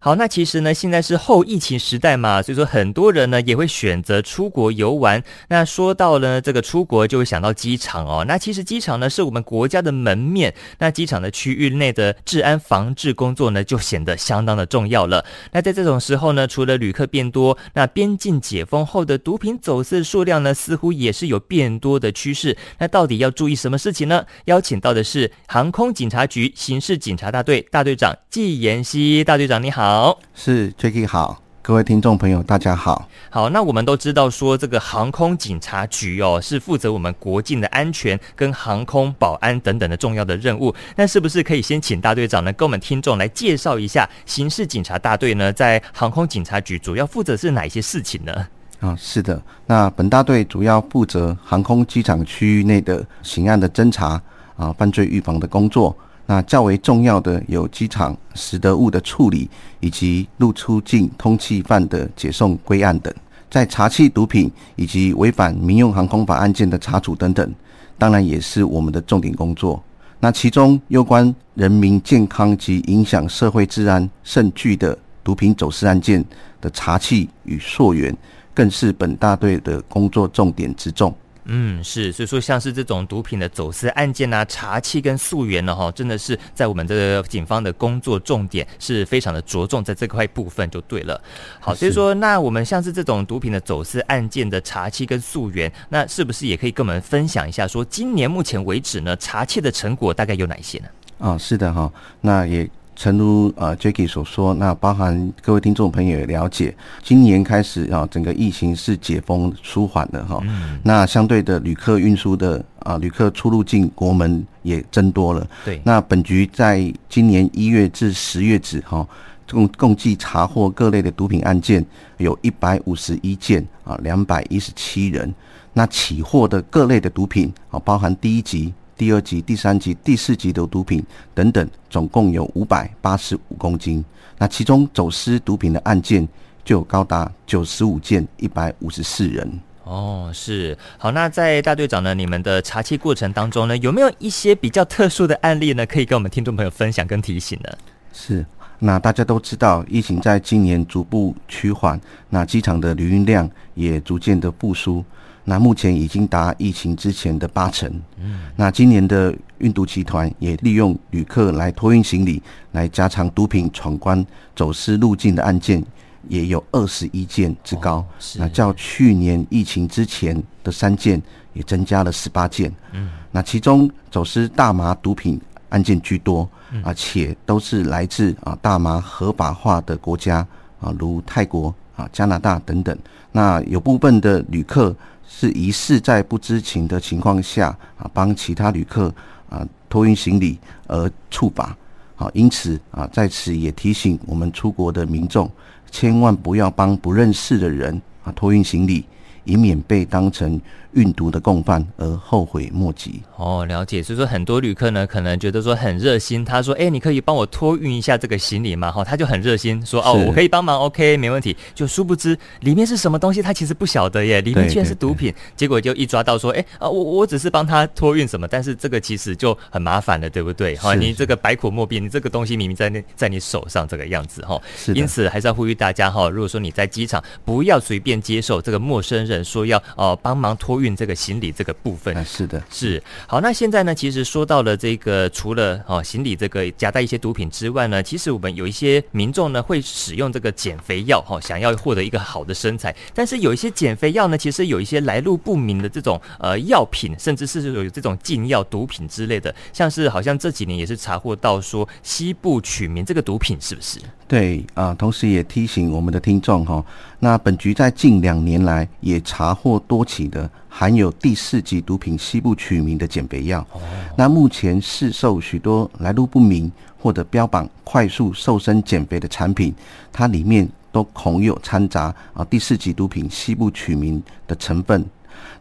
好，那其实呢，现在是后疫情时代嘛，所以说很多人呢也会选择出国游玩。那说到了这个出国，就会想到机场哦。那其实机场呢是我们国家的门面，那机场的区域内的治安防治工作呢就显得相当的重要了。那在这种时候呢，除了旅客变多，那边境解封后的毒品走私数量呢似乎也是有变多的趋势。那到底要注意什么事情呢？邀请到的是航空警察局刑事警察大队大队长纪言希大队长，你好。好，是 Jacky 好，各位听众朋友，大家好。好，那我们都知道说，这个航空警察局哦，是负责我们国境的安全跟航空保安等等的重要的任务。那是不是可以先请大队长呢，跟我们听众来介绍一下刑事警察大队呢，在航空警察局主要负责是哪一些事情呢？啊，是的，那本大队主要负责航空机场区域内的刑案的侦查啊，犯罪预防的工作。那较为重要的有机场拾得物的处理，以及入出境通缉犯的解送归案等，在查缉毒品以及违反民用航空法案件的查处等等，当然也是我们的重点工作。那其中攸关人民健康及影响社会治安甚巨的毒品走私案件的查缉与溯源，更是本大队的工作重点之重。嗯，是，所以说像是这种毒品的走私案件啊，查缉跟溯源呢，哈，真的是在我们这个警方的工作重点是非常的着重在这块部分就对了。好，所以说那我们像是这种毒品的走私案件的查缉跟溯源，那是不是也可以跟我们分享一下，说今年目前为止呢，查缉的成果大概有哪一些呢？啊，是的哈，那也。诚如呃 Jacky 所说，那包含各位听众朋友也了解，今年开始啊，整个疫情是解封舒缓的哈。嗯。那相对的，旅客运输的啊，旅客出入境国门也增多了。对。那本局在今年一月至十月止哈，共共计查获各类的毒品案件有一百五十一件啊，两百一十七人。那起获的各类的毒品啊，包含第一级。第二级、第三级、第四级的毒品等等，总共有五百八十五公斤。那其中走私毒品的案件就有高达九十五件，一百五十四人。哦，是好。那在大队长呢，你们的查缉过程当中呢，有没有一些比较特殊的案例呢？可以跟我们听众朋友分享跟提醒呢？是。那大家都知道，疫情在今年逐步趋缓，那机场的旅运量也逐渐的复苏。那目前已经达疫情之前的八成。嗯，那今年的运毒集团也利用旅客来托运行李，来加强毒品闯关、走私入境的案件，也有二十一件之高。哦，那较去年疫情之前的三件，也增加了十八件。嗯，那其中走私大麻毒品案件居多，而且都是来自啊大麻合法化的国家啊，如泰国啊、加拿大等等。那有部分的旅客。是疑似在不知情的情况下啊，帮其他旅客啊托运行李而触法，好，因此啊，在此也提醒我们出国的民众，千万不要帮不认识的人啊托运行李。以免被当成运毒的共犯而后悔莫及。哦，了解。所以说，很多旅客呢，可能觉得说很热心，他说：“哎，你可以帮我托运一下这个行李吗？”哈，他就很热心说：“哦，我可以帮忙，OK，没问题。”就殊不知里面是什么东西，他其实不晓得耶，里面居然是毒品。结果就一抓到说：“哎啊，我我只是帮他托运什么，但是这个其实就很麻烦了，对不对？哈，你这个百口莫辩，你这个东西明明在那在你手上这个样子哈。因此还是要呼吁大家哈，如果说你在机场，不要随便接受这个陌生人。说要呃帮忙托运这个行李这个部分，是的，是好。那现在呢，其实说到了这个，除了哦行李这个夹带一些毒品之外呢，其实我们有一些民众呢会使用这个减肥药哈，想要获得一个好的身材。但是有一些减肥药呢，其实有一些来路不明的这种呃药品，甚至是有这种禁药毒品之类的，像是好像这几年也是查获到说西部曲名这个毒品是不是？对啊，同时也提醒我们的听众哈，那本局在近两年来也查获多起的含有第四级毒品西部曲名的减肥药。那目前市售许多来路不明或者标榜快速瘦身减肥的产品，它里面都恐有掺杂啊第四级毒品西部曲名的成分。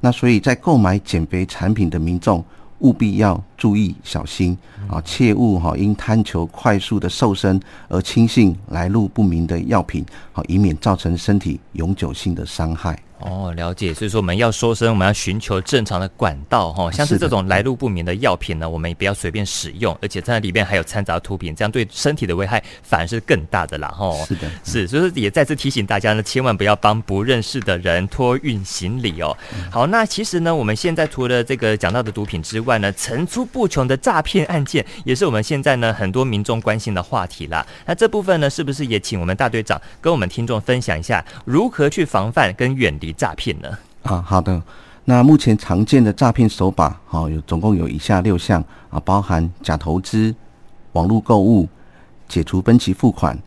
那所以在购买减肥产品的民众，务必要注意小心啊！切勿哈因贪求快速的瘦身而轻信来路不明的药品，好，以免造成身体永久性的伤害。哦，了解。所以说我们要说声，我们要寻求正常的管道哈。像是这种来路不明的药品呢，我们也不要随便使用，而且在里面还有掺杂毒品，这样对身体的危害反而是更大的啦哈。是的，是，所以说也再次提醒大家呢，千万不要帮不认识的人托运行李哦。好，那其实呢，我们现在除了这个讲到的毒品之外呢，层出不穷的诈骗案件，也是我们现在呢很多民众关心的话题啦。那这部分呢，是不是也请我们大队长跟我们听众分享一下，如何去防范跟远离诈骗呢？啊，好的。那目前常见的诈骗手法，好有总共有以下六项啊，包含假投资、网络购物、解除分期付款、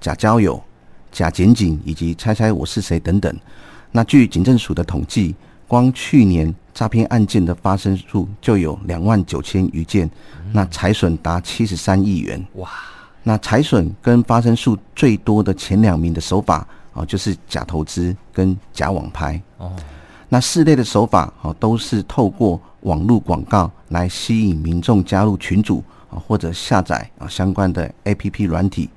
假交友、假检警以及猜猜我是谁等等。那据警政署的统计，光去年诈骗案件的发生数就有两万九千余件，那财损达七十三亿元。哇！那财损跟发生数最多的前两名的手法，哦，就是假投资跟假网拍。哦。那四类的手法哦，都是透过网络广告来吸引民众加入群组啊，或者下载啊相关的 APP 软体。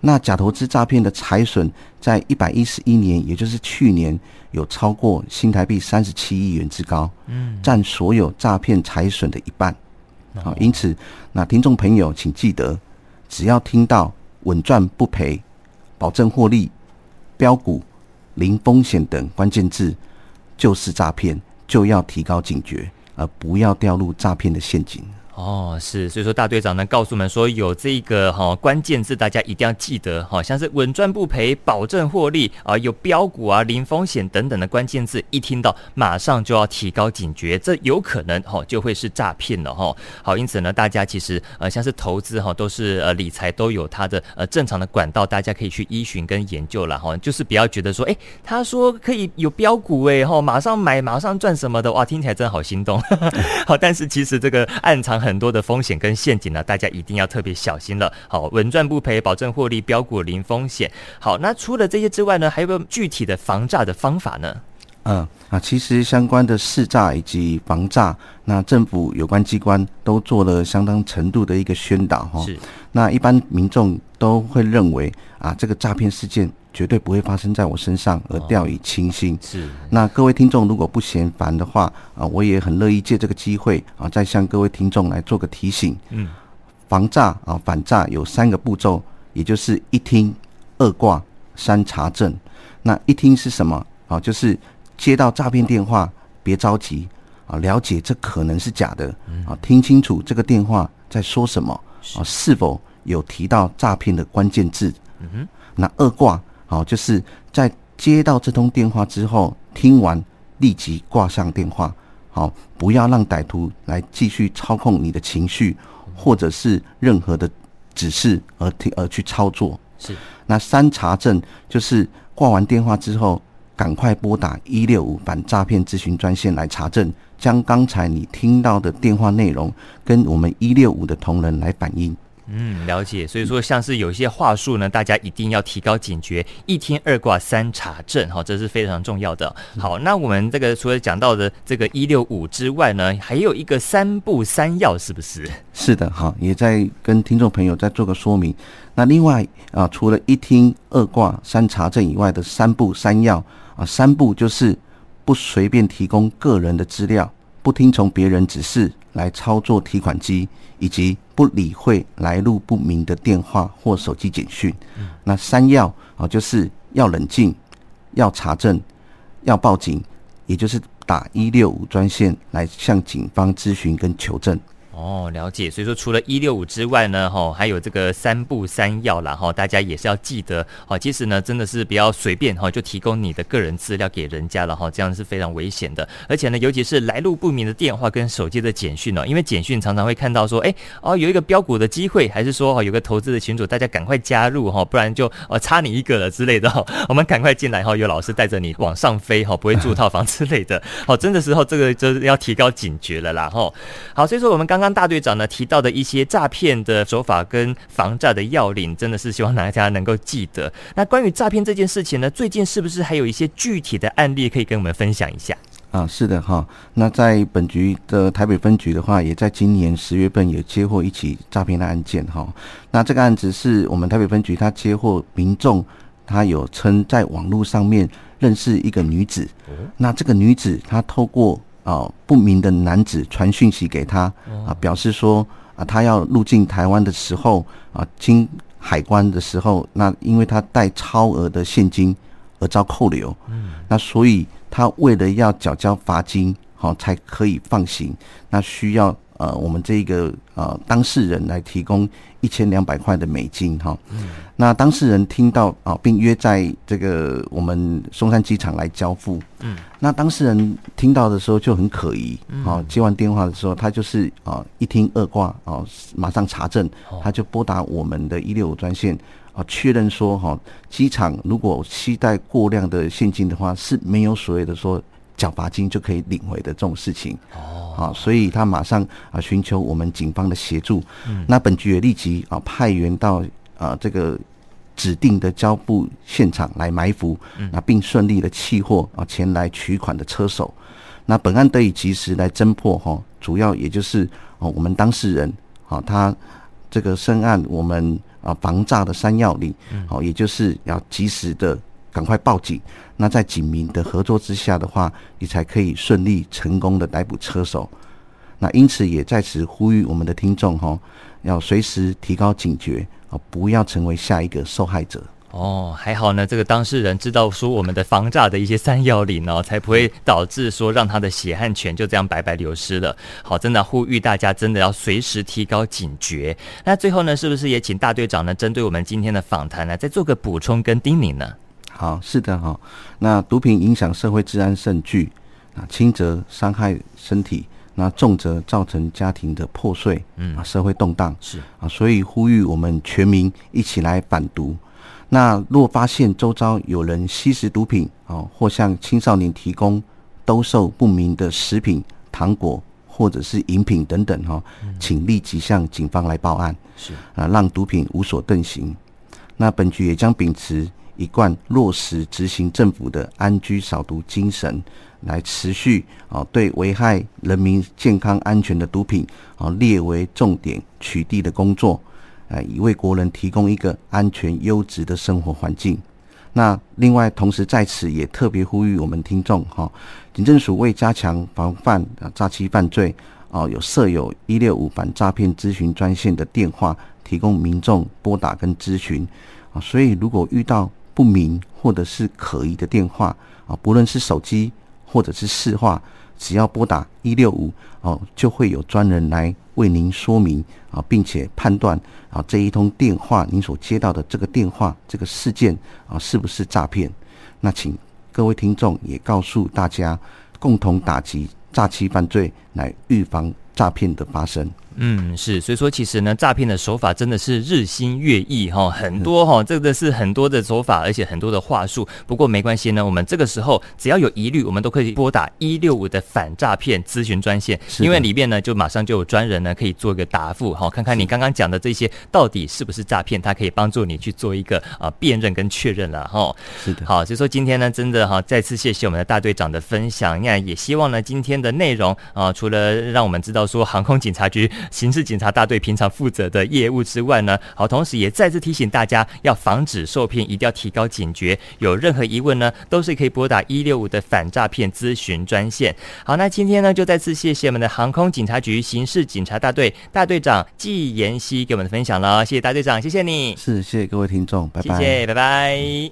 那假投资诈骗的财损，在一百一十一年，也就是去年，有超过新台币三十七亿元之高，嗯，占所有诈骗财损的一半。好，因此，那听众朋友请记得，只要听到稳赚不赔、保证获利、标股、零风险等关键字。就是诈骗，就要提高警觉，而不要掉入诈骗的陷阱。哦，是，所以说大队长呢告诉我们说，有这个哈、哦、关键字，大家一定要记得，好、哦、像是稳赚不赔、保证获利啊，有标股啊、零风险等等的关键字，一听到马上就要提高警觉，这有可能哈、哦、就会是诈骗了哈、哦。好，因此呢，大家其实呃像是投资哈、哦，都是呃理财都有它的呃正常的管道，大家可以去依循跟研究了哈、哦，就是不要觉得说，哎，他说可以有标股哎哈，马上买马上赚什么的哇，听起来真的好心动。好，但是其实这个暗藏很。很多的风险跟陷阱呢，大家一定要特别小心了。好，稳赚不赔，保证获利，标股零风险。好，那除了这些之外呢，还有没有具体的防诈的方法呢？嗯啊，其实相关的试诈以及防诈，那政府有关机关都做了相当程度的一个宣导哈。是，那一般民众都会认为啊，这个诈骗事件。绝对不会发生在我身上而掉以轻心。哦、是，那各位听众如果不嫌烦的话啊，我也很乐意借这个机会啊，再向各位听众来做个提醒。嗯，防诈啊，反诈有三个步骤，也就是一听、二挂、三查证。那一听是什么啊？就是接到诈骗电话，别着急啊，了解这可能是假的啊，听清楚这个电话在说什么啊，是否有提到诈骗的关键字？嗯哼，那二挂。好，就是在接到这通电话之后，听完立即挂上电话。好，不要让歹徒来继续操控你的情绪，或者是任何的指示而听而去操作。是。那三查证就是挂完电话之后，赶快拨打一六五反诈骗咨询专线来查证，将刚才你听到的电话内容跟我们一六五的同仁来反映。嗯，了解。所以说，像是有一些话术呢，大家一定要提高警觉，一听二卦三查证，哈，这是非常重要的。好，那我们这个除了讲到的这个一六五之外呢，还有一个三不三要，是不是？是的，哈，也在跟听众朋友再做个说明。那另外啊，除了一听二卦三查证以外的三不三要啊，三不就是不随便提供个人的资料，不听从别人指示来操作提款机，以及不理会来路不明的电话或手机简讯。嗯、那三要啊，就是要冷静，要查证，要报警，也就是打一六五专线来向警方咨询跟求证。哦，了解。所以说，除了一六五之外呢，哈，还有这个三不三要啦，哈，大家也是要记得。好，其实呢，真的是不要随便哈就提供你的个人资料给人家了哈，这样是非常危险的。而且呢，尤其是来路不明的电话跟手机的简讯呢，因为简讯常常会看到说，哎，哦，有一个标股的机会，还是说哦有个投资的群组，大家赶快加入哈，不然就哦差你一个了之类的哈。我们赶快进来哈，有老师带着你往上飞哈，不会住套房之类的。好，真的时候这个就是要提高警觉了啦哈。好，所以说我们刚刚。大队长呢提到的一些诈骗的手法跟防诈的要领，真的是希望大家能够记得。那关于诈骗这件事情呢，最近是不是还有一些具体的案例可以跟我们分享一下？啊，是的哈。那在本局的台北分局的话，也在今年十月份也接获一起诈骗的案件哈。那这个案子是我们台北分局他接获民众他有称在网络上面认识一个女子，那这个女子她透过啊不明的男子传讯息给他啊，表示说啊，他要入境台湾的时候啊，经海关的时候，那因为他带超额的现金而遭扣留，嗯那所以他为了要缴交罚金，好才可以放行，那需要。呃，我们这个呃当事人来提供一千两百块的美金哈，嗯、那当事人听到啊、呃，并约在这个我们松山机场来交付。嗯，那当事人听到的时候就很可疑，好、呃，接完电话的时候，他就是啊、呃、一听二挂啊、呃，马上查证，他就拨打我们的一六五专线啊，确、呃、认说哈，机场如果期待过量的现金的话，是没有所谓的说缴罚金就可以领回的这种事情。哦。啊，所以他马上啊寻求我们警方的协助。嗯，那本局也立即啊派员到啊这个指定的交付现场来埋伏，嗯，那并顺利的弃获啊前来取款的车手。那本案得以及时来侦破哈，主要也就是哦我们当事人啊他这个深谙我们啊防诈的三要领，哦也就是要及时的。赶快报警！那在警民的合作之下的话，你才可以顺利成功的逮捕车手。那因此也在此呼吁我们的听众哈，要随时提高警觉啊，不要成为下一个受害者。哦，还好呢，这个当事人知道说我们的防诈的一些三要领哦，才不会导致说让他的血汗钱就这样白白流失了。好，真的呼吁大家真的要随时提高警觉。那最后呢，是不是也请大队长呢，针对我们今天的访谈呢，再做个补充跟叮咛呢？好，是的哈。那毒品影响社会治安甚巨，啊，轻则伤害身体，那重则造成家庭的破碎，嗯，啊，社会动荡是啊，所以呼吁我们全民一起来反毒。那若发现周遭有人吸食毒品，啊，或向青少年提供兜售不明的食品、糖果或者是饮品等等，哈，请立即向警方来报案，是啊，让毒品无所遁形。那本局也将秉持。一贯落实执行政府的安居扫毒精神，来持续啊对危害人民健康安全的毒品啊列为重点取缔的工作，啊以为国人提供一个安全优质的生活环境。那另外同时在此也特别呼吁我们听众哈，警政署为加强防范啊诈欺犯罪啊有设有一六五反诈骗咨询专线的电话，提供民众拨打跟咨询啊，所以如果遇到不明或者是可疑的电话啊，不论是手机或者是市话，只要拨打一六五哦，就会有专人来为您说明啊，并且判断啊这一通电话您所接到的这个电话这个事件啊是不是诈骗？那请各位听众也告诉大家，共同打击诈欺犯罪，来预防诈骗的发生。嗯，是，所以说其实呢，诈骗的手法真的是日新月异哈，很多哈，这个是很多的手法，而且很多的话术。不过没关系呢，我们这个时候只要有疑虑，我们都可以拨打一六五的反诈骗咨询专线，因为里面呢就马上就有专人呢可以做一个答复哈，看看你刚刚讲的这些到底是不是诈骗，他可以帮助你去做一个啊辨认跟确认了哈。是的，好，所以说今天呢，真的哈，再次谢谢我们的大队长的分享，那也希望呢今天的内容啊，除了让我们知道说航空警察局。刑事警察大队平常负责的业务之外呢，好，同时也再次提醒大家要防止受骗，一定要提高警觉。有任何疑问呢，都是可以拨打一六五的反诈骗咨询专线。好，那今天呢，就再次谢谢我们的航空警察局刑事警察大队大队长纪妍希给我们的分享了，谢谢大队长，谢谢你，是谢谢各位听众，拜拜，谢谢，拜拜。